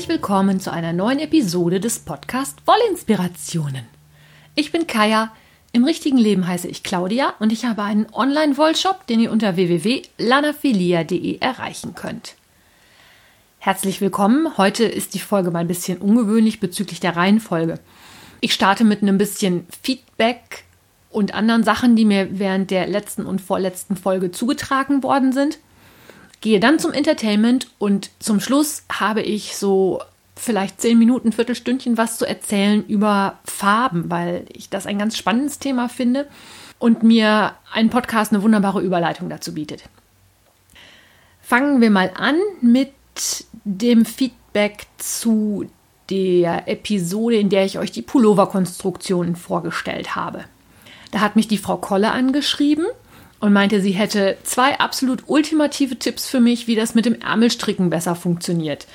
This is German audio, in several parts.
Herzlich willkommen zu einer neuen Episode des Podcast Wollinspirationen. Ich bin Kaya, im richtigen Leben heiße ich Claudia und ich habe einen Online-Wollshop, den ihr unter www.lanafilia.de erreichen könnt. Herzlich willkommen. Heute ist die Folge mal ein bisschen ungewöhnlich bezüglich der Reihenfolge. Ich starte mit einem bisschen Feedback und anderen Sachen, die mir während der letzten und vorletzten Folge zugetragen worden sind. Gehe dann zum Entertainment und zum Schluss habe ich so vielleicht zehn Minuten, Viertelstündchen was zu erzählen über Farben, weil ich das ein ganz spannendes Thema finde und mir ein Podcast eine wunderbare Überleitung dazu bietet. Fangen wir mal an mit dem Feedback zu der Episode, in der ich euch die Pullover-Konstruktionen vorgestellt habe. Da hat mich die Frau Kolle angeschrieben und meinte, sie hätte zwei absolut ultimative Tipps für mich, wie das mit dem Ärmelstricken besser funktioniert.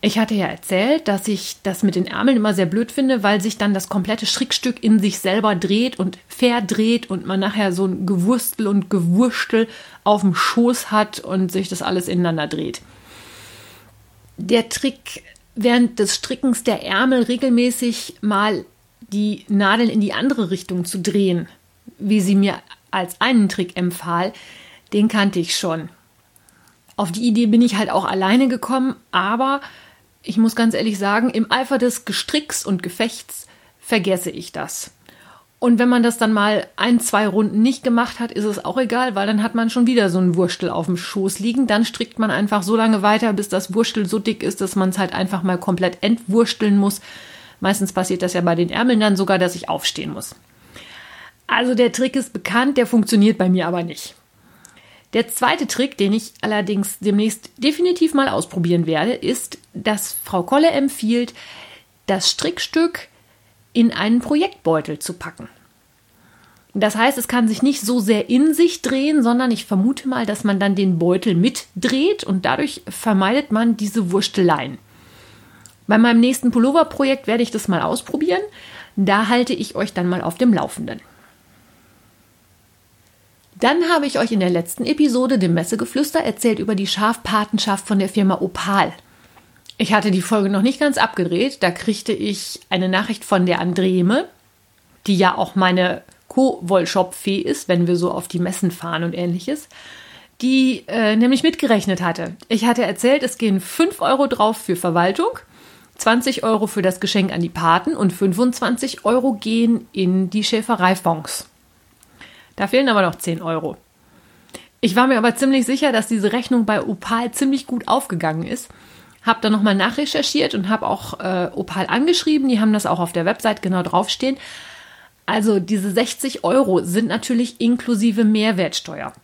Ich hatte ja erzählt, dass ich das mit den Ärmeln immer sehr blöd finde, weil sich dann das komplette Strickstück in sich selber dreht und verdreht und man nachher so ein Gewurstel und Gewurstel auf dem Schoß hat und sich das alles ineinander dreht. Der Trick während des Strickens der Ärmel regelmäßig mal die Nadeln in die andere Richtung zu drehen, wie sie mir als einen Trick empfahl, den kannte ich schon. Auf die Idee bin ich halt auch alleine gekommen, aber ich muss ganz ehrlich sagen, im Eifer des Gestricks und Gefechts vergesse ich das. Und wenn man das dann mal ein, zwei Runden nicht gemacht hat, ist es auch egal, weil dann hat man schon wieder so einen Wurstel auf dem Schoß liegen. Dann strickt man einfach so lange weiter, bis das Wurstel so dick ist, dass man es halt einfach mal komplett entwursteln muss. Meistens passiert das ja bei den Ärmeln dann sogar, dass ich aufstehen muss. Also der Trick ist bekannt, der funktioniert bei mir aber nicht. Der zweite Trick, den ich allerdings demnächst definitiv mal ausprobieren werde, ist, dass Frau Kolle empfiehlt, das Strickstück in einen Projektbeutel zu packen. Das heißt, es kann sich nicht so sehr in sich drehen, sondern ich vermute mal, dass man dann den Beutel mitdreht und dadurch vermeidet man diese Wursteleien. Bei meinem nächsten Pullover-Projekt werde ich das mal ausprobieren. Da halte ich euch dann mal auf dem Laufenden. Dann habe ich euch in der letzten Episode, dem Messegeflüster, erzählt über die Schafpatenschaft von der Firma Opal. Ich hatte die Folge noch nicht ganz abgedreht. Da kriegte ich eine Nachricht von der Andreme, die ja auch meine Co-Wollshop-Fee ist, wenn wir so auf die Messen fahren und ähnliches, die äh, nämlich mitgerechnet hatte. Ich hatte erzählt, es gehen 5 Euro drauf für Verwaltung, 20 Euro für das Geschenk an die Paten und 25 Euro gehen in die Schäfereifonds. Da fehlen aber noch 10 Euro. Ich war mir aber ziemlich sicher, dass diese Rechnung bei Opal ziemlich gut aufgegangen ist habe dann nochmal nachrecherchiert und habe auch äh, Opal angeschrieben. Die haben das auch auf der Website genau draufstehen. Also diese 60 Euro sind natürlich inklusive Mehrwertsteuer.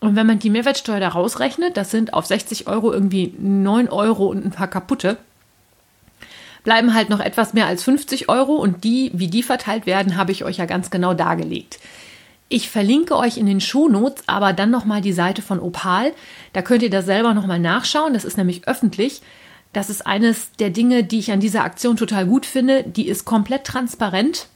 Und wenn man die Mehrwertsteuer da rausrechnet, das sind auf 60 Euro irgendwie 9 Euro und ein paar kaputte, bleiben halt noch etwas mehr als 50 Euro und die, wie die verteilt werden, habe ich euch ja ganz genau dargelegt. Ich verlinke euch in den Shownotes aber dann nochmal die Seite von Opal. Da könnt ihr das selber nochmal nachschauen. Das ist nämlich öffentlich. Das ist eines der Dinge, die ich an dieser Aktion total gut finde. Die ist komplett transparent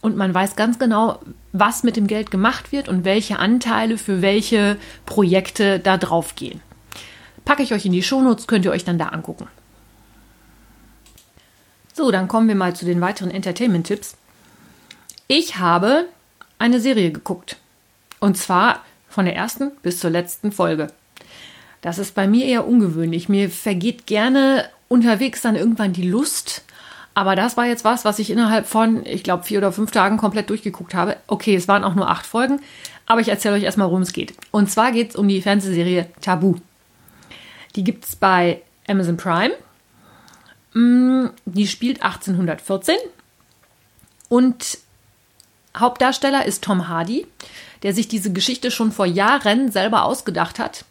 und man weiß ganz genau, was mit dem Geld gemacht wird und welche Anteile für welche Projekte da drauf gehen. Packe ich euch in die Shownotes, könnt ihr euch dann da angucken. So, dann kommen wir mal zu den weiteren Entertainment-Tipps. Ich habe eine Serie geguckt. Und zwar von der ersten bis zur letzten Folge. Das ist bei mir eher ungewöhnlich. Mir vergeht gerne unterwegs dann irgendwann die Lust. Aber das war jetzt was, was ich innerhalb von, ich glaube, vier oder fünf Tagen komplett durchgeguckt habe. Okay, es waren auch nur acht Folgen, aber ich erzähle euch erstmal, worum es geht. Und zwar geht es um die Fernsehserie Tabu. Die gibt es bei Amazon Prime. Mm, die spielt 1814 und Hauptdarsteller ist Tom Hardy, der sich diese Geschichte schon vor Jahren selber ausgedacht hat.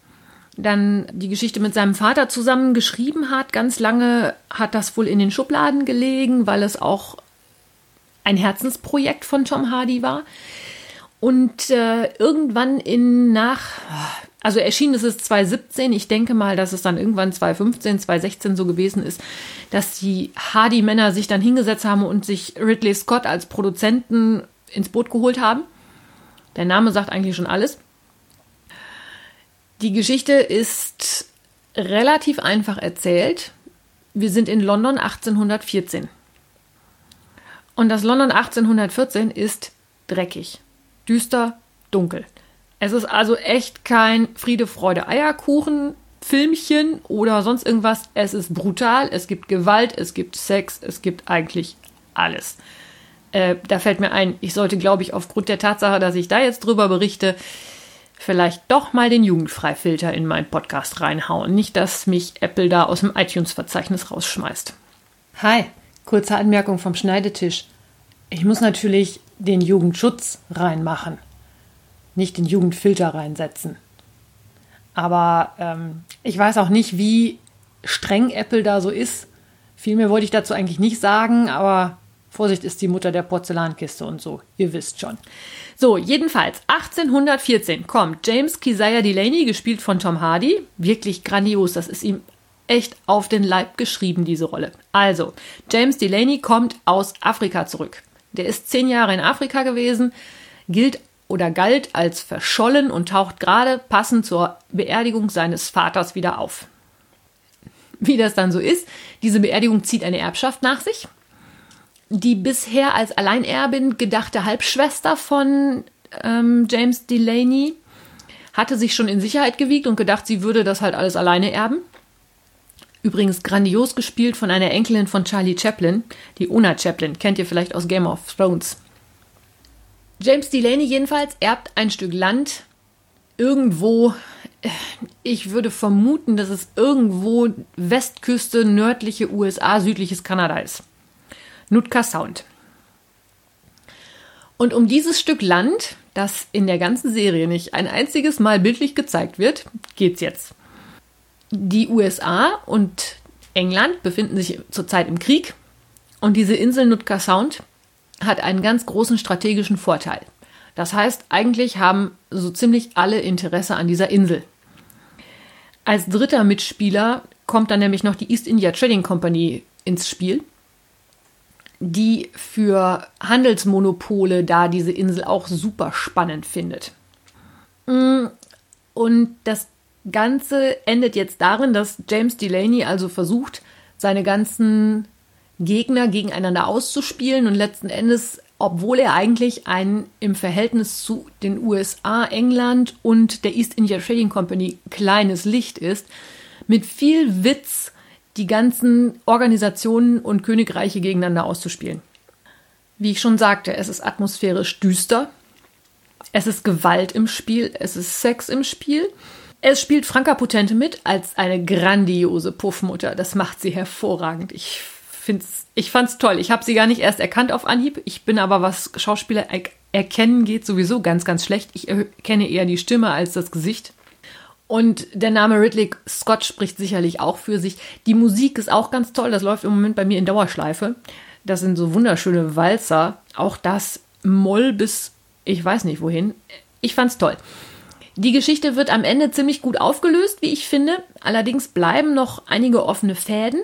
Dann die Geschichte mit seinem Vater zusammen geschrieben hat. Ganz lange hat das wohl in den Schubladen gelegen, weil es auch ein Herzensprojekt von Tom Hardy war. Und äh, irgendwann in nach, also erschienen ist es 2017, ich denke mal, dass es dann irgendwann 2015, 2016 so gewesen ist, dass die Hardy-Männer sich dann hingesetzt haben und sich Ridley Scott als Produzenten ins Boot geholt haben. Der Name sagt eigentlich schon alles. Die Geschichte ist relativ einfach erzählt. wir sind in London 1814. Und das London 1814 ist dreckig, düster, dunkel. Es ist also echt kein Friede, Freude, Eierkuchen, Filmchen oder sonst irgendwas. Es ist brutal, es gibt Gewalt, es gibt Sex, es gibt eigentlich alles. Äh, da fällt mir ein, ich sollte, glaube ich, aufgrund der Tatsache, dass ich da jetzt drüber berichte, vielleicht doch mal den Jugendfreifilter in meinen Podcast reinhauen. Nicht, dass mich Apple da aus dem iTunes-Verzeichnis rausschmeißt. Hi, kurze Anmerkung vom Schneidetisch. Ich muss natürlich den Jugendschutz reinmachen, nicht den Jugendfilter reinsetzen. Aber ähm, ich weiß auch nicht, wie streng Apple da so ist. Viel mehr wollte ich dazu eigentlich nicht sagen, aber Vorsicht ist die Mutter der Porzellankiste und so. Ihr wisst schon. So, jedenfalls 1814 kommt James Keziah Delaney, gespielt von Tom Hardy. Wirklich grandios. Das ist ihm echt auf den Leib geschrieben, diese Rolle. Also, James Delaney kommt aus Afrika zurück. Der ist zehn Jahre in Afrika gewesen, gilt oder galt als verschollen und taucht gerade passend zur Beerdigung seines Vaters wieder auf. Wie das dann so ist, diese Beerdigung zieht eine Erbschaft nach sich die bisher als Alleinerbin gedachte Halbschwester von ähm, James Delaney hatte sich schon in Sicherheit gewiegt und gedacht, sie würde das halt alles alleine erben. Übrigens grandios gespielt von einer Enkelin von Charlie Chaplin, die Una Chaplin, kennt ihr vielleicht aus Game of Thrones. James Delaney jedenfalls erbt ein Stück Land irgendwo, äh, ich würde vermuten, dass es irgendwo Westküste, nördliche USA, südliches Kanada ist. Nutka Sound. Und um dieses Stück Land, das in der ganzen Serie nicht ein einziges Mal bildlich gezeigt wird, geht's jetzt. Die USA und England befinden sich zurzeit im Krieg und diese Insel Nutka Sound hat einen ganz großen strategischen Vorteil. Das heißt, eigentlich haben so ziemlich alle Interesse an dieser Insel. Als dritter Mitspieler kommt dann nämlich noch die East India Trading Company ins Spiel die für Handelsmonopole da diese Insel auch super spannend findet. Mm, und das Ganze endet jetzt darin, dass James Delaney also versucht, seine ganzen Gegner gegeneinander auszuspielen und letzten Endes, obwohl er eigentlich ein im Verhältnis zu den USA, England und der East India Trading Company kleines Licht ist, mit viel Witz die ganzen Organisationen und Königreiche gegeneinander auszuspielen. Wie ich schon sagte, es ist atmosphärisch düster, es ist Gewalt im Spiel, es ist Sex im Spiel. Es spielt Franka Potente mit als eine grandiose Puffmutter. Das macht sie hervorragend. Ich find's, ich fand's toll. Ich habe sie gar nicht erst erkannt auf Anhieb. Ich bin aber, was Schauspieler er erkennen geht, sowieso ganz, ganz schlecht. Ich erkenne eher die Stimme als das Gesicht. Und der Name Ridley Scott spricht sicherlich auch für sich. Die Musik ist auch ganz toll. Das läuft im Moment bei mir in Dauerschleife. Das sind so wunderschöne Walzer. Auch das Moll bis ich weiß nicht wohin. Ich fand's toll. Die Geschichte wird am Ende ziemlich gut aufgelöst, wie ich finde. Allerdings bleiben noch einige offene Fäden.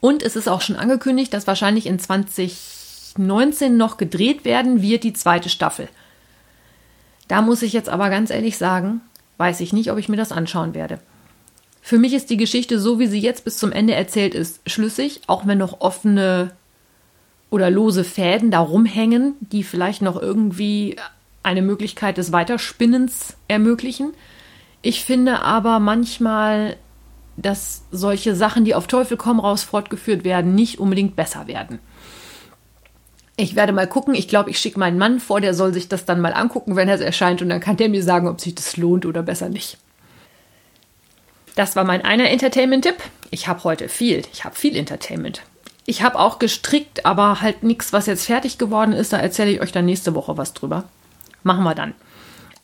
Und es ist auch schon angekündigt, dass wahrscheinlich in 2019 noch gedreht werden wird die zweite Staffel. Da muss ich jetzt aber ganz ehrlich sagen, weiß ich nicht, ob ich mir das anschauen werde. Für mich ist die Geschichte, so wie sie jetzt bis zum Ende erzählt ist, schlüssig, auch wenn noch offene oder lose Fäden da rumhängen, die vielleicht noch irgendwie eine Möglichkeit des Weiterspinnens ermöglichen. Ich finde aber manchmal, dass solche Sachen, die auf Teufel komm raus fortgeführt werden, nicht unbedingt besser werden. Ich werde mal gucken. Ich glaube, ich schicke meinen Mann vor, der soll sich das dann mal angucken, wenn es erscheint, und dann kann der mir sagen, ob sich das lohnt oder besser nicht. Das war mein einer Entertainment-Tipp. Ich habe heute viel. Ich habe viel Entertainment. Ich habe auch gestrickt, aber halt nichts, was jetzt fertig geworden ist. Da erzähle ich euch dann nächste Woche was drüber. Machen wir dann.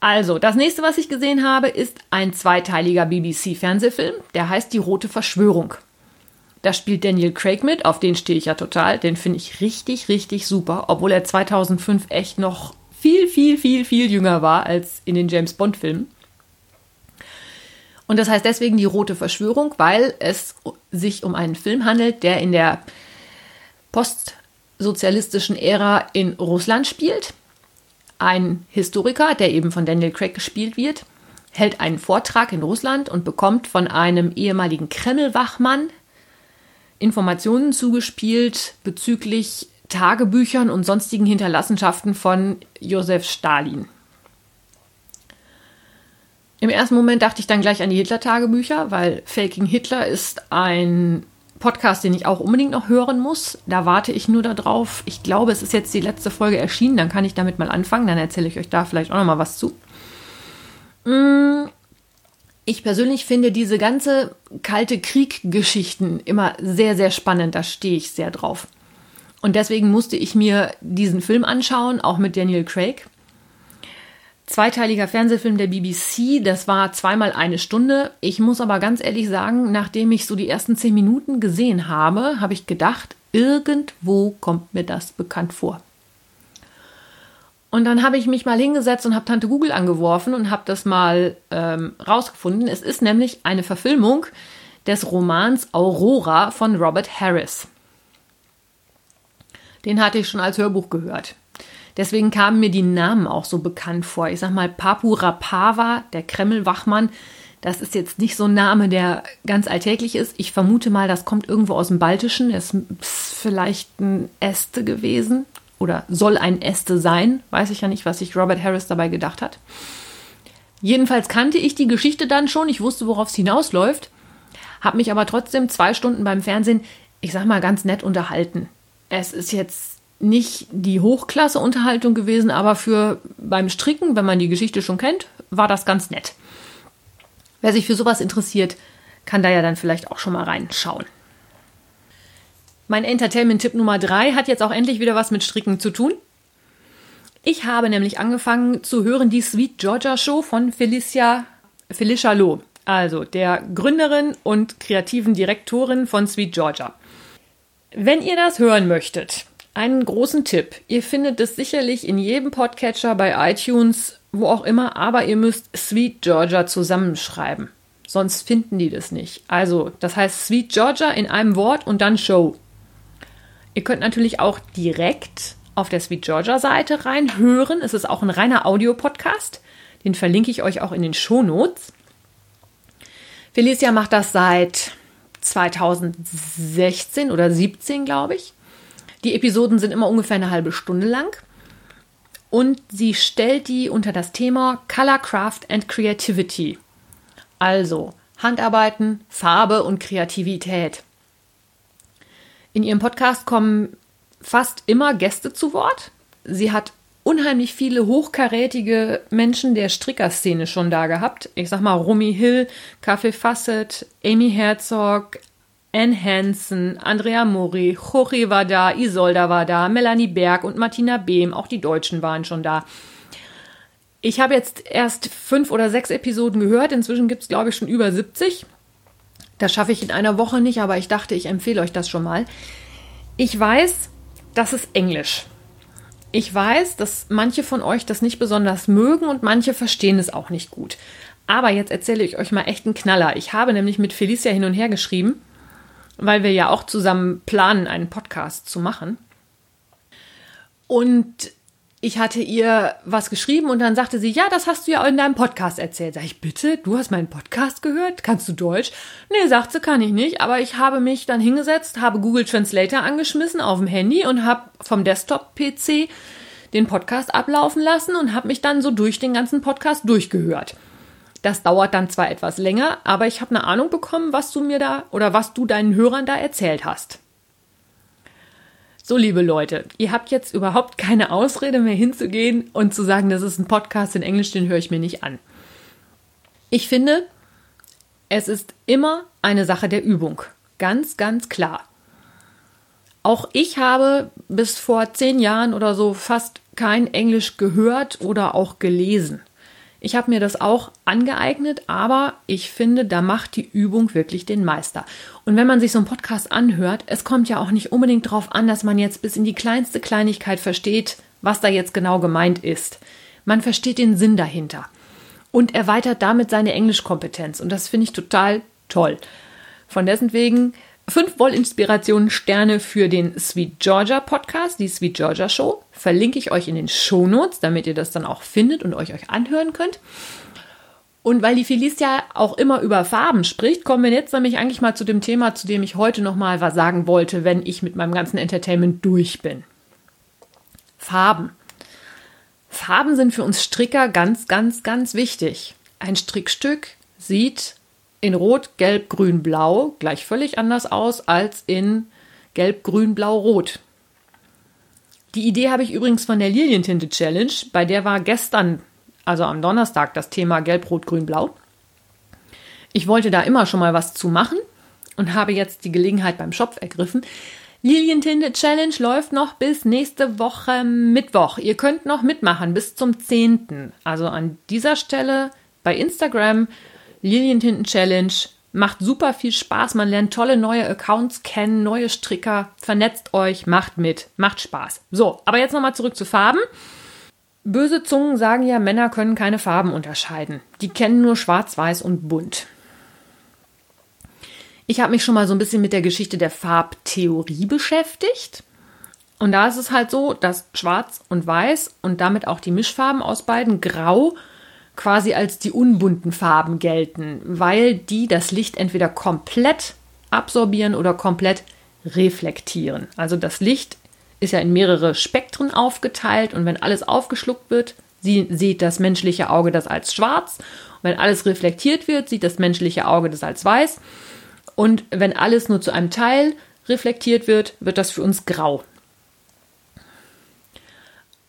Also, das nächste, was ich gesehen habe, ist ein zweiteiliger BBC-Fernsehfilm. Der heißt Die Rote Verschwörung. Da spielt Daniel Craig mit, auf den stehe ich ja total. Den finde ich richtig, richtig super, obwohl er 2005 echt noch viel, viel, viel, viel jünger war als in den James Bond-Filmen. Und das heißt deswegen die Rote Verschwörung, weil es sich um einen Film handelt, der in der postsozialistischen Ära in Russland spielt. Ein Historiker, der eben von Daniel Craig gespielt wird, hält einen Vortrag in Russland und bekommt von einem ehemaligen Kreml-Wachmann Informationen zugespielt bezüglich Tagebüchern und sonstigen Hinterlassenschaften von Josef Stalin. Im ersten Moment dachte ich dann gleich an die Hitler-Tagebücher, weil Faking Hitler ist ein Podcast, den ich auch unbedingt noch hören muss. Da warte ich nur darauf. Ich glaube, es ist jetzt die letzte Folge erschienen, dann kann ich damit mal anfangen. Dann erzähle ich euch da vielleicht auch noch mal was zu. Mm, ich persönlich finde diese ganze kalte Krieg-Geschichten immer sehr, sehr spannend. Da stehe ich sehr drauf. Und deswegen musste ich mir diesen Film anschauen, auch mit Daniel Craig. Zweiteiliger Fernsehfilm der BBC, das war zweimal eine Stunde. Ich muss aber ganz ehrlich sagen, nachdem ich so die ersten zehn Minuten gesehen habe, habe ich gedacht, irgendwo kommt mir das bekannt vor. Und dann habe ich mich mal hingesetzt und habe Tante Google angeworfen und habe das mal ähm, rausgefunden. Es ist nämlich eine Verfilmung des Romans Aurora von Robert Harris. Den hatte ich schon als Hörbuch gehört. Deswegen kamen mir die Namen auch so bekannt vor. Ich sag mal, Papu Rapava, der Kreml-Wachmann, das ist jetzt nicht so ein Name, der ganz alltäglich ist. Ich vermute mal, das kommt irgendwo aus dem Baltischen. Es ist vielleicht ein Äste gewesen oder soll ein Äste sein. Weiß ich ja nicht, was sich Robert Harris dabei gedacht hat. Jedenfalls kannte ich die Geschichte dann schon. Ich wusste, worauf es hinausläuft. Habe mich aber trotzdem zwei Stunden beim Fernsehen, ich sag mal, ganz nett unterhalten. Es ist jetzt nicht die Hochklasse-Unterhaltung gewesen, aber für beim Stricken, wenn man die Geschichte schon kennt, war das ganz nett. Wer sich für sowas interessiert, kann da ja dann vielleicht auch schon mal reinschauen. Mein Entertainment-Tipp Nummer drei hat jetzt auch endlich wieder was mit Stricken zu tun. Ich habe nämlich angefangen zu hören die Sweet Georgia Show von Felicia, Felicia Loh, also der Gründerin und kreativen Direktorin von Sweet Georgia. Wenn ihr das hören möchtet, einen großen Tipp. Ihr findet es sicherlich in jedem Podcatcher bei iTunes, wo auch immer, aber ihr müsst Sweet Georgia zusammenschreiben. Sonst finden die das nicht. Also, das heißt Sweet Georgia in einem Wort und dann Show. Ihr könnt natürlich auch direkt auf der Sweet Georgia Seite reinhören. Es ist auch ein reiner Audiopodcast. Den verlinke ich euch auch in den Shownotes. Felicia macht das seit 2016 oder 17, glaube ich. Die Episoden sind immer ungefähr eine halbe Stunde lang. Und sie stellt die unter das Thema Color Craft and Creativity. Also Handarbeiten, Farbe und Kreativität. In ihrem Podcast kommen fast immer Gäste zu Wort. Sie hat unheimlich viele hochkarätige Menschen der Strickerszene schon da gehabt. Ich sag mal Romy Hill, Kaffee Fassett, Amy Herzog, Anne Hansen, Andrea Mori, Jorge war da, Isolda war da, Melanie Berg und Martina Behm, auch die Deutschen waren schon da. Ich habe jetzt erst fünf oder sechs Episoden gehört, inzwischen gibt es, glaube ich, schon über 70. Das schaffe ich in einer Woche nicht, aber ich dachte, ich empfehle euch das schon mal. Ich weiß, das ist Englisch. Ich weiß, dass manche von euch das nicht besonders mögen und manche verstehen es auch nicht gut. Aber jetzt erzähle ich euch mal echt einen Knaller. Ich habe nämlich mit Felicia hin und her geschrieben, weil wir ja auch zusammen planen, einen Podcast zu machen. Und ich hatte ihr was geschrieben und dann sagte sie, ja, das hast du ja in deinem Podcast erzählt. Sag ich, bitte, du hast meinen Podcast gehört? Kannst du Deutsch? Nee, sagt sie, kann ich nicht, aber ich habe mich dann hingesetzt, habe Google Translator angeschmissen auf dem Handy und habe vom Desktop-PC den Podcast ablaufen lassen und habe mich dann so durch den ganzen Podcast durchgehört. Das dauert dann zwar etwas länger, aber ich habe eine Ahnung bekommen, was du mir da oder was du deinen Hörern da erzählt hast. So, liebe Leute, ihr habt jetzt überhaupt keine Ausrede mehr hinzugehen und zu sagen, das ist ein Podcast in Englisch, den höre ich mir nicht an. Ich finde, es ist immer eine Sache der Übung. Ganz, ganz klar. Auch ich habe bis vor zehn Jahren oder so fast kein Englisch gehört oder auch gelesen. Ich habe mir das auch angeeignet, aber ich finde, da macht die Übung wirklich den Meister. Und wenn man sich so einen Podcast anhört, es kommt ja auch nicht unbedingt darauf an, dass man jetzt bis in die kleinste Kleinigkeit versteht, was da jetzt genau gemeint ist. Man versteht den Sinn dahinter und erweitert damit seine Englischkompetenz. Und das finde ich total toll. Von dessen wegen Fünf Wollinspirationen Sterne für den Sweet Georgia Podcast, die Sweet Georgia Show. Verlinke ich euch in den Show Notes, damit ihr das dann auch findet und euch euch anhören könnt. Und weil die Felice ja auch immer über Farben spricht, kommen wir jetzt nämlich eigentlich mal zu dem Thema, zu dem ich heute nochmal was sagen wollte, wenn ich mit meinem ganzen Entertainment durch bin. Farben. Farben sind für uns Stricker ganz, ganz, ganz wichtig. Ein Strickstück sieht in Rot, Gelb, Grün, Blau gleich völlig anders aus als in Gelb, Grün, Blau, Rot. Die Idee habe ich übrigens von der Lilientinte Challenge, bei der war gestern, also am Donnerstag, das Thema Gelb, Rot, Grün, Blau. Ich wollte da immer schon mal was zu machen und habe jetzt die Gelegenheit beim Schopf ergriffen. Lilientinte Challenge läuft noch bis nächste Woche Mittwoch. Ihr könnt noch mitmachen bis zum 10. Also an dieser Stelle bei Instagram Lilientinten Challenge. Macht super viel Spaß. Man lernt tolle neue Accounts kennen, neue Stricker. Vernetzt euch, macht mit, macht Spaß. So, aber jetzt nochmal zurück zu Farben. Böse Zungen sagen ja, Männer können keine Farben unterscheiden. Die kennen nur schwarz, weiß und bunt. Ich habe mich schon mal so ein bisschen mit der Geschichte der Farbtheorie beschäftigt. Und da ist es halt so, dass schwarz und weiß und damit auch die Mischfarben aus beiden grau quasi als die unbunten Farben gelten, weil die das Licht entweder komplett absorbieren oder komplett reflektieren. Also das Licht ist ja in mehrere Spektren aufgeteilt und wenn alles aufgeschluckt wird, sieht das menschliche Auge das als schwarz. Und wenn alles reflektiert wird, sieht das menschliche Auge das als weiß. Und wenn alles nur zu einem Teil reflektiert wird, wird das für uns grau.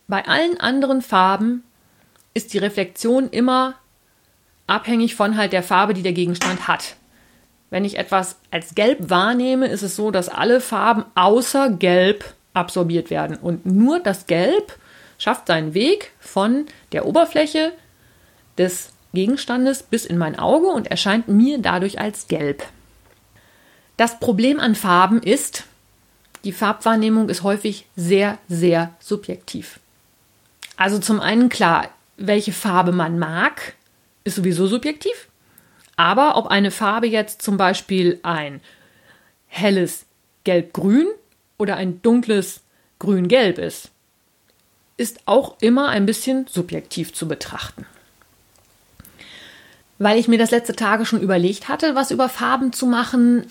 Bei allen anderen Farben ist die Reflexion immer abhängig von halt der Farbe, die der Gegenstand hat. Wenn ich etwas als gelb wahrnehme, ist es so, dass alle Farben außer gelb absorbiert werden und nur das Gelb schafft seinen Weg von der Oberfläche des Gegenstandes bis in mein Auge und erscheint mir dadurch als gelb. Das Problem an Farben ist, die Farbwahrnehmung ist häufig sehr, sehr subjektiv. Also zum einen klar, welche Farbe man mag, ist sowieso subjektiv. Aber ob eine Farbe jetzt zum Beispiel ein helles Gelb-Grün oder ein dunkles Grün-Gelb ist, ist auch immer ein bisschen subjektiv zu betrachten. Weil ich mir das letzte Tage schon überlegt hatte, was über Farben zu machen,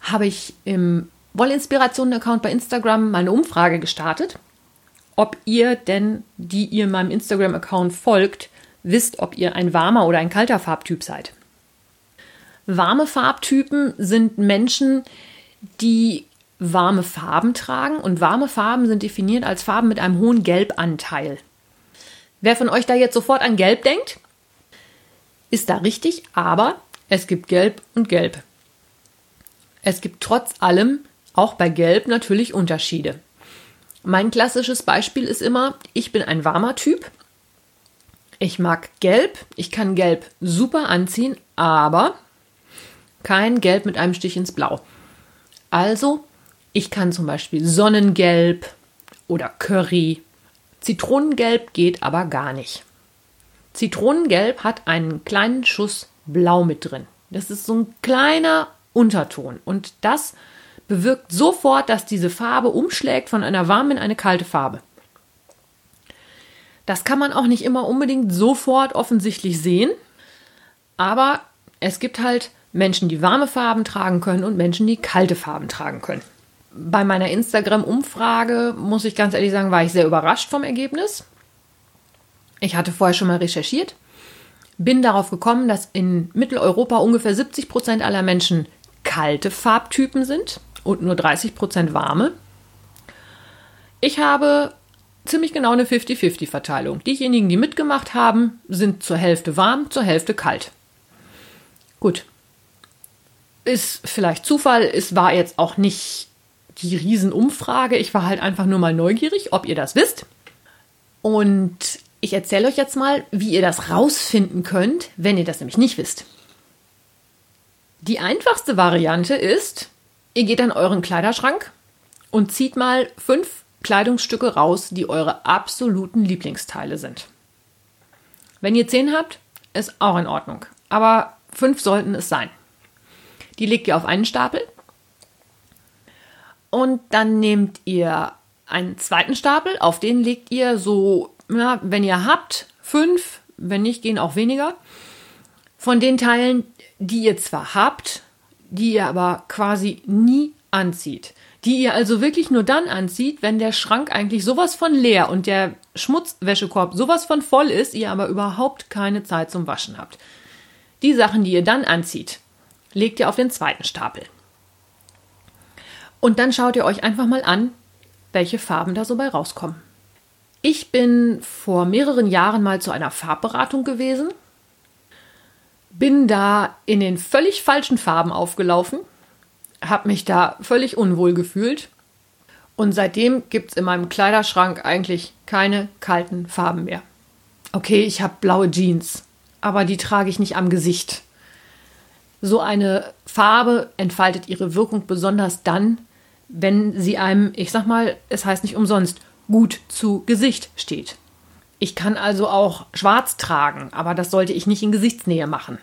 habe ich im Wollinspirationen-Account bei Instagram mal eine Umfrage gestartet ob ihr denn, die ihr meinem Instagram-Account folgt, wisst, ob ihr ein warmer oder ein kalter Farbtyp seid. Warme Farbtypen sind Menschen, die warme Farben tragen und warme Farben sind definiert als Farben mit einem hohen Gelbanteil. Wer von euch da jetzt sofort an Gelb denkt, ist da richtig, aber es gibt Gelb und Gelb. Es gibt trotz allem auch bei Gelb natürlich Unterschiede. Mein klassisches Beispiel ist immer, ich bin ein warmer Typ. Ich mag Gelb. Ich kann Gelb super anziehen, aber kein Gelb mit einem Stich ins Blau. Also, ich kann zum Beispiel Sonnengelb oder Curry. Zitronengelb geht aber gar nicht. Zitronengelb hat einen kleinen Schuss Blau mit drin. Das ist so ein kleiner Unterton und das bewirkt sofort, dass diese Farbe umschlägt von einer warmen in eine kalte Farbe. Das kann man auch nicht immer unbedingt sofort offensichtlich sehen, aber es gibt halt Menschen, die warme Farben tragen können und Menschen, die kalte Farben tragen können. Bei meiner Instagram-Umfrage, muss ich ganz ehrlich sagen, war ich sehr überrascht vom Ergebnis. Ich hatte vorher schon mal recherchiert, bin darauf gekommen, dass in Mitteleuropa ungefähr 70 Prozent aller Menschen kalte Farbtypen sind und nur 30 Prozent warme. Ich habe ziemlich genau eine 50-50-Verteilung. Diejenigen, die mitgemacht haben, sind zur Hälfte warm, zur Hälfte kalt. Gut. Ist vielleicht Zufall, es war jetzt auch nicht die Riesenumfrage. Ich war halt einfach nur mal neugierig, ob ihr das wisst. Und ich erzähle euch jetzt mal, wie ihr das rausfinden könnt, wenn ihr das nämlich nicht wisst. Die einfachste Variante ist, Ihr geht an euren Kleiderschrank und zieht mal fünf Kleidungsstücke raus, die eure absoluten Lieblingsteile sind. Wenn ihr zehn habt, ist auch in Ordnung. Aber fünf sollten es sein. Die legt ihr auf einen Stapel. Und dann nehmt ihr einen zweiten Stapel, auf den legt ihr so, ja, wenn ihr habt, fünf, wenn nicht, gehen auch weniger. Von den Teilen, die ihr zwar habt, die ihr aber quasi nie anzieht. Die ihr also wirklich nur dann anzieht, wenn der Schrank eigentlich sowas von leer und der Schmutzwäschekorb sowas von voll ist, ihr aber überhaupt keine Zeit zum Waschen habt. Die Sachen, die ihr dann anzieht, legt ihr auf den zweiten Stapel. Und dann schaut ihr euch einfach mal an, welche Farben da so bei rauskommen. Ich bin vor mehreren Jahren mal zu einer Farbberatung gewesen, bin da in den völlig falschen Farben aufgelaufen, habe mich da völlig unwohl gefühlt und seitdem gibt es in meinem Kleiderschrank eigentlich keine kalten Farben mehr. Okay, ich habe blaue Jeans, aber die trage ich nicht am Gesicht. So eine Farbe entfaltet ihre Wirkung besonders dann, wenn sie einem, ich sag mal, es heißt nicht umsonst, gut zu Gesicht steht. Ich kann also auch schwarz tragen, aber das sollte ich nicht in Gesichtsnähe machen.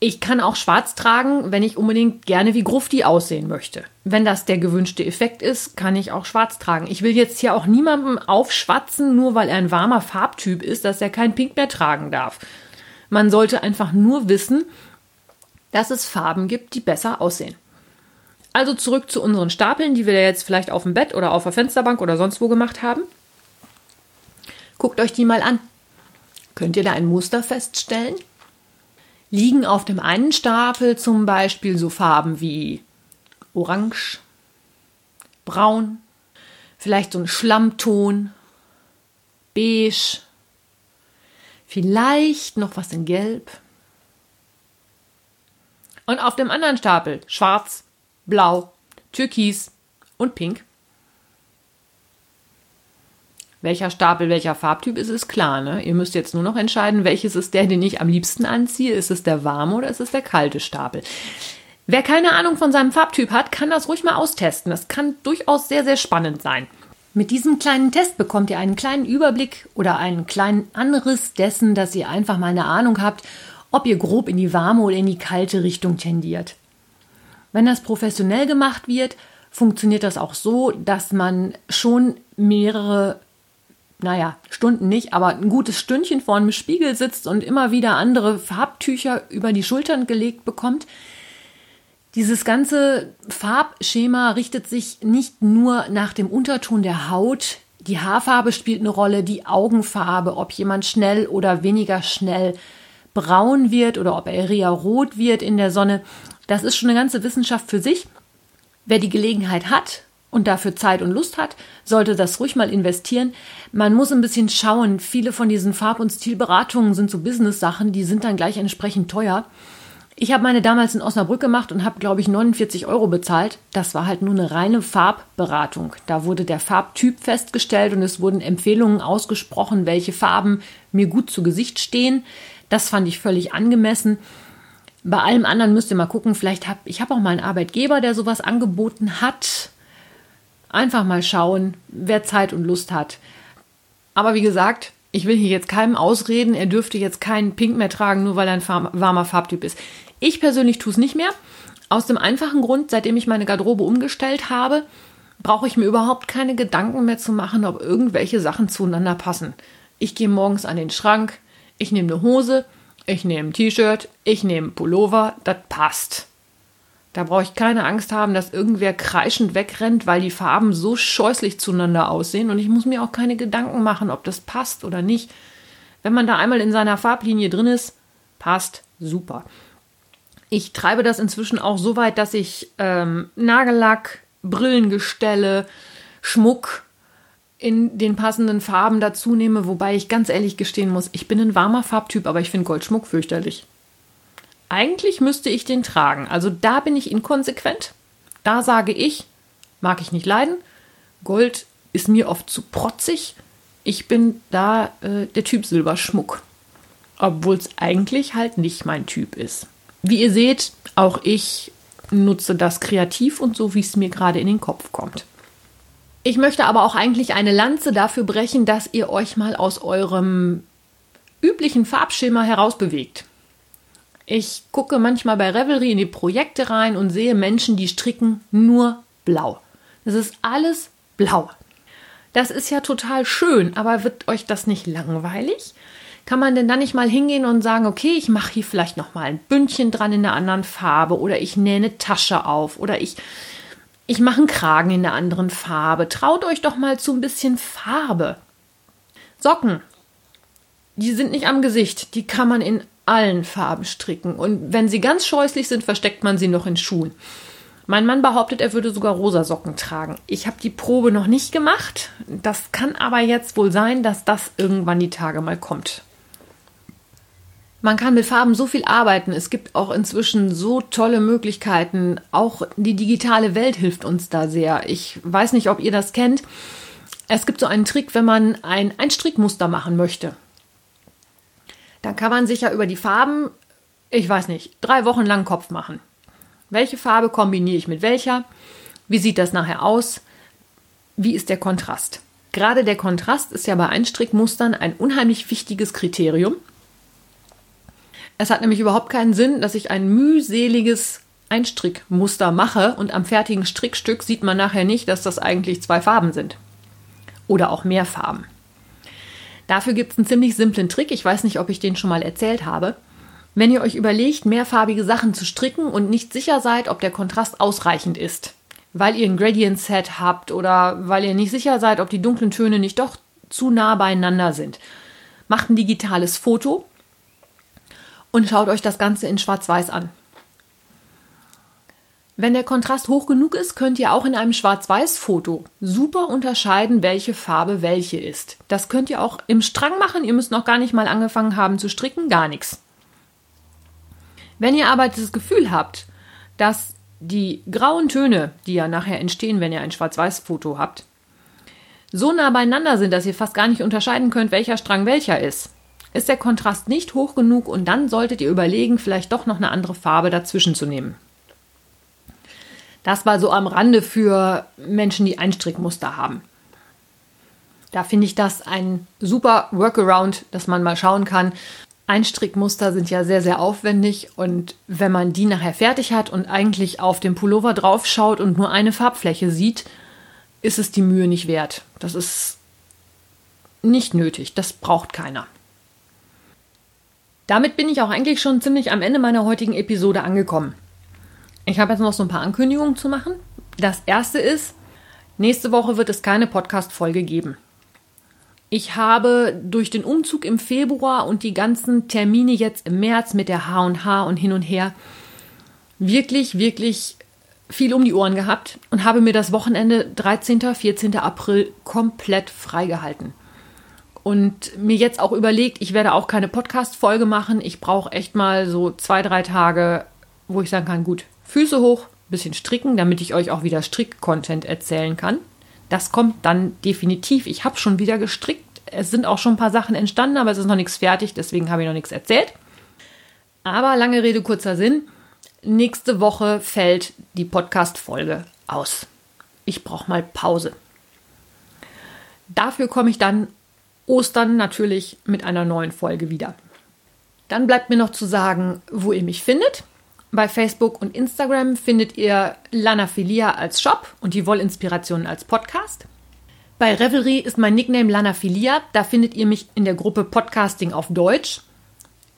Ich kann auch schwarz tragen, wenn ich unbedingt gerne wie Grufti aussehen möchte. Wenn das der gewünschte Effekt ist, kann ich auch schwarz tragen. Ich will jetzt hier auch niemandem aufschwatzen, nur weil er ein warmer Farbtyp ist, dass er kein Pink mehr tragen darf. Man sollte einfach nur wissen, dass es Farben gibt, die besser aussehen. Also zurück zu unseren Stapeln, die wir jetzt vielleicht auf dem Bett oder auf der Fensterbank oder sonst wo gemacht haben. Guckt euch die mal an. Könnt ihr da ein Muster feststellen? Liegen auf dem einen Stapel zum Beispiel so Farben wie Orange, Braun, vielleicht so ein Schlammton, Beige, vielleicht noch was in Gelb. Und auf dem anderen Stapel Schwarz, Blau, Türkis und Pink. Welcher Stapel welcher Farbtyp ist, ist klar. Ne? Ihr müsst jetzt nur noch entscheiden, welches ist der, den ich am liebsten anziehe. Ist es der warme oder ist es der kalte Stapel? Wer keine Ahnung von seinem Farbtyp hat, kann das ruhig mal austesten. Das kann durchaus sehr, sehr spannend sein. Mit diesem kleinen Test bekommt ihr einen kleinen Überblick oder einen kleinen Anriss dessen, dass ihr einfach mal eine Ahnung habt, ob ihr grob in die warme oder in die kalte Richtung tendiert. Wenn das professionell gemacht wird, funktioniert das auch so, dass man schon mehrere, naja, Stunden nicht, aber ein gutes Stündchen vor einem Spiegel sitzt und immer wieder andere Farbtücher über die Schultern gelegt bekommt. Dieses ganze Farbschema richtet sich nicht nur nach dem Unterton der Haut, die Haarfarbe spielt eine Rolle, die Augenfarbe, ob jemand schnell oder weniger schnell braun wird oder ob er eher rot wird in der Sonne. Das ist schon eine ganze Wissenschaft für sich. Wer die Gelegenheit hat und dafür Zeit und Lust hat, sollte das ruhig mal investieren. Man muss ein bisschen schauen. Viele von diesen Farb- und Stilberatungen sind so Business-Sachen, die sind dann gleich entsprechend teuer. Ich habe meine damals in Osnabrück gemacht und habe, glaube ich, 49 Euro bezahlt. Das war halt nur eine reine Farbberatung. Da wurde der Farbtyp festgestellt und es wurden Empfehlungen ausgesprochen, welche Farben mir gut zu Gesicht stehen. Das fand ich völlig angemessen. Bei allem anderen müsst ihr mal gucken. Vielleicht habe ich habe auch mal einen Arbeitgeber, der sowas angeboten hat. Einfach mal schauen, wer Zeit und Lust hat. Aber wie gesagt, ich will hier jetzt keinem ausreden, er dürfte jetzt keinen Pink mehr tragen, nur weil er ein warmer Farbtyp ist. Ich persönlich tue es nicht mehr. Aus dem einfachen Grund, seitdem ich meine Garderobe umgestellt habe, brauche ich mir überhaupt keine Gedanken mehr zu machen, ob irgendwelche Sachen zueinander passen. Ich gehe morgens an den Schrank, ich nehme eine Hose, ich nehme ein T-Shirt, ich nehme Pullover, das passt. Da brauche ich keine Angst haben, dass irgendwer kreischend wegrennt, weil die Farben so scheußlich zueinander aussehen und ich muss mir auch keine Gedanken machen, ob das passt oder nicht. Wenn man da einmal in seiner Farblinie drin ist, passt super. Ich treibe das inzwischen auch so weit, dass ich ähm, Nagellack, Brillengestelle, Schmuck, in den passenden Farben dazu nehme, wobei ich ganz ehrlich gestehen muss, ich bin ein warmer Farbtyp, aber ich finde Goldschmuck fürchterlich. Eigentlich müsste ich den tragen, also da bin ich inkonsequent. Da sage ich, mag ich nicht leiden. Gold ist mir oft zu protzig. Ich bin da äh, der Typ Silberschmuck. Obwohl es eigentlich halt nicht mein Typ ist. Wie ihr seht, auch ich nutze das kreativ und so, wie es mir gerade in den Kopf kommt. Ich möchte aber auch eigentlich eine Lanze dafür brechen, dass ihr euch mal aus eurem üblichen Farbschema herausbewegt. Ich gucke manchmal bei Revelry in die Projekte rein und sehe Menschen, die stricken nur blau. Das ist alles blau. Das ist ja total schön, aber wird euch das nicht langweilig? kann man denn dann nicht mal hingehen und sagen, okay, ich mache hier vielleicht noch mal ein Bündchen dran in einer anderen Farbe oder ich nähe eine Tasche auf oder ich ich mache einen Kragen in einer anderen Farbe. Traut euch doch mal zu ein bisschen Farbe. Socken, die sind nicht am Gesicht, die kann man in allen Farben stricken und wenn sie ganz scheußlich sind, versteckt man sie noch in Schuhen. Mein Mann behauptet, er würde sogar rosa Socken tragen. Ich habe die Probe noch nicht gemacht. Das kann aber jetzt wohl sein, dass das irgendwann die Tage mal kommt. Man kann mit Farben so viel arbeiten. Es gibt auch inzwischen so tolle Möglichkeiten. Auch die digitale Welt hilft uns da sehr. Ich weiß nicht, ob ihr das kennt. Es gibt so einen Trick, wenn man ein Einstrickmuster machen möchte. Dann kann man sich ja über die Farben, ich weiß nicht, drei Wochen lang Kopf machen. Welche Farbe kombiniere ich mit welcher? Wie sieht das nachher aus? Wie ist der Kontrast? Gerade der Kontrast ist ja bei Einstrickmustern ein unheimlich wichtiges Kriterium. Es hat nämlich überhaupt keinen Sinn, dass ich ein mühseliges Einstrickmuster mache und am fertigen Strickstück sieht man nachher nicht, dass das eigentlich zwei Farben sind. Oder auch mehr Farben. Dafür gibt es einen ziemlich simplen Trick. Ich weiß nicht, ob ich den schon mal erzählt habe. Wenn ihr euch überlegt, mehrfarbige Sachen zu stricken und nicht sicher seid, ob der Kontrast ausreichend ist, weil ihr ein Gradient Set habt oder weil ihr nicht sicher seid, ob die dunklen Töne nicht doch zu nah beieinander sind, macht ein digitales Foto und schaut euch das Ganze in Schwarz-Weiß an. Wenn der Kontrast hoch genug ist, könnt ihr auch in einem Schwarz-Weiß-Foto super unterscheiden, welche Farbe welche ist. Das könnt ihr auch im Strang machen. Ihr müsst noch gar nicht mal angefangen haben zu stricken, gar nichts. Wenn ihr aber das Gefühl habt, dass die grauen Töne, die ja nachher entstehen, wenn ihr ein Schwarz-Weiß-Foto habt, so nah beieinander sind, dass ihr fast gar nicht unterscheiden könnt, welcher Strang welcher ist, ist der Kontrast nicht hoch genug und dann solltet ihr überlegen, vielleicht doch noch eine andere Farbe dazwischen zu nehmen. Das war so am Rande für Menschen, die Einstrickmuster haben. Da finde ich das ein super Workaround, dass man mal schauen kann. Einstrickmuster sind ja sehr, sehr aufwendig und wenn man die nachher fertig hat und eigentlich auf dem Pullover drauf schaut und nur eine Farbfläche sieht, ist es die Mühe nicht wert. Das ist nicht nötig, das braucht keiner. Damit bin ich auch eigentlich schon ziemlich am Ende meiner heutigen Episode angekommen. Ich habe jetzt noch so ein paar Ankündigungen zu machen. Das erste ist, nächste Woche wird es keine Podcast-Folge geben. Ich habe durch den Umzug im Februar und die ganzen Termine jetzt im März mit der H&H und hin und her wirklich, wirklich viel um die Ohren gehabt und habe mir das Wochenende 13. 14. April komplett freigehalten und mir jetzt auch überlegt, ich werde auch keine Podcast-Folge machen. Ich brauche echt mal so zwei, drei Tage, wo ich sagen kann, gut, Füße hoch, bisschen stricken, damit ich euch auch wieder Strick-Content erzählen kann. Das kommt dann definitiv. Ich habe schon wieder gestrickt. Es sind auch schon ein paar Sachen entstanden, aber es ist noch nichts fertig, deswegen habe ich noch nichts erzählt. Aber lange Rede, kurzer Sinn. Nächste Woche fällt die Podcast-Folge aus. Ich brauche mal Pause. Dafür komme ich dann Ostern natürlich mit einer neuen Folge wieder. Dann bleibt mir noch zu sagen, wo ihr mich findet. Bei Facebook und Instagram findet ihr Lanaphilia als Shop und die Wollinspirationen als Podcast. Bei Revelry ist mein Nickname Lanaphilia. Da findet ihr mich in der Gruppe Podcasting auf Deutsch.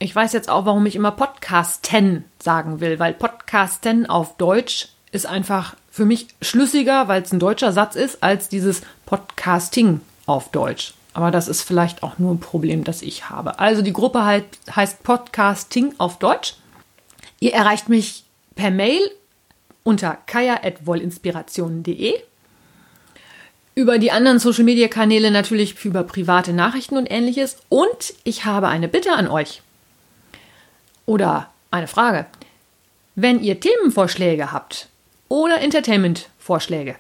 Ich weiß jetzt auch, warum ich immer Podcasten sagen will, weil Podcasten auf Deutsch ist einfach für mich schlüssiger, weil es ein deutscher Satz ist, als dieses Podcasting auf Deutsch. Aber das ist vielleicht auch nur ein Problem, das ich habe. Also die Gruppe halt, heißt Podcasting auf Deutsch. Ihr erreicht mich per Mail unter kaya.wollinspirationen.de. Über die anderen Social Media Kanäle natürlich über private Nachrichten und ähnliches. Und ich habe eine Bitte an euch. Oder eine Frage. Wenn ihr Themenvorschläge habt oder Entertainment-Vorschläge,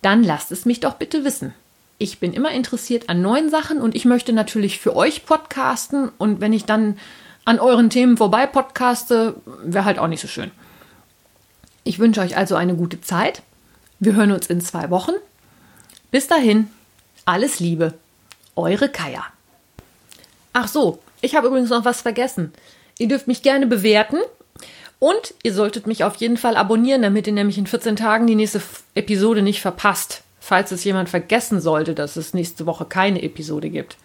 dann lasst es mich doch bitte wissen ich bin immer interessiert an neuen Sachen und ich möchte natürlich für euch podcasten und wenn ich dann an euren Themen vorbei podcaste, wäre halt auch nicht so schön. Ich wünsche euch also eine gute Zeit. Wir hören uns in zwei Wochen. Bis dahin, alles Liebe, eure Kaya. Ach so, ich habe übrigens noch was vergessen. Ihr dürft mich gerne bewerten und ihr solltet mich auf jeden Fall abonnieren, damit ihr nämlich in 14 Tagen die nächste Episode nicht verpasst falls es jemand vergessen sollte, dass es nächste Woche keine Episode gibt.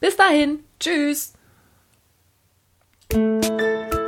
Bis dahin, tschüss! Thank you.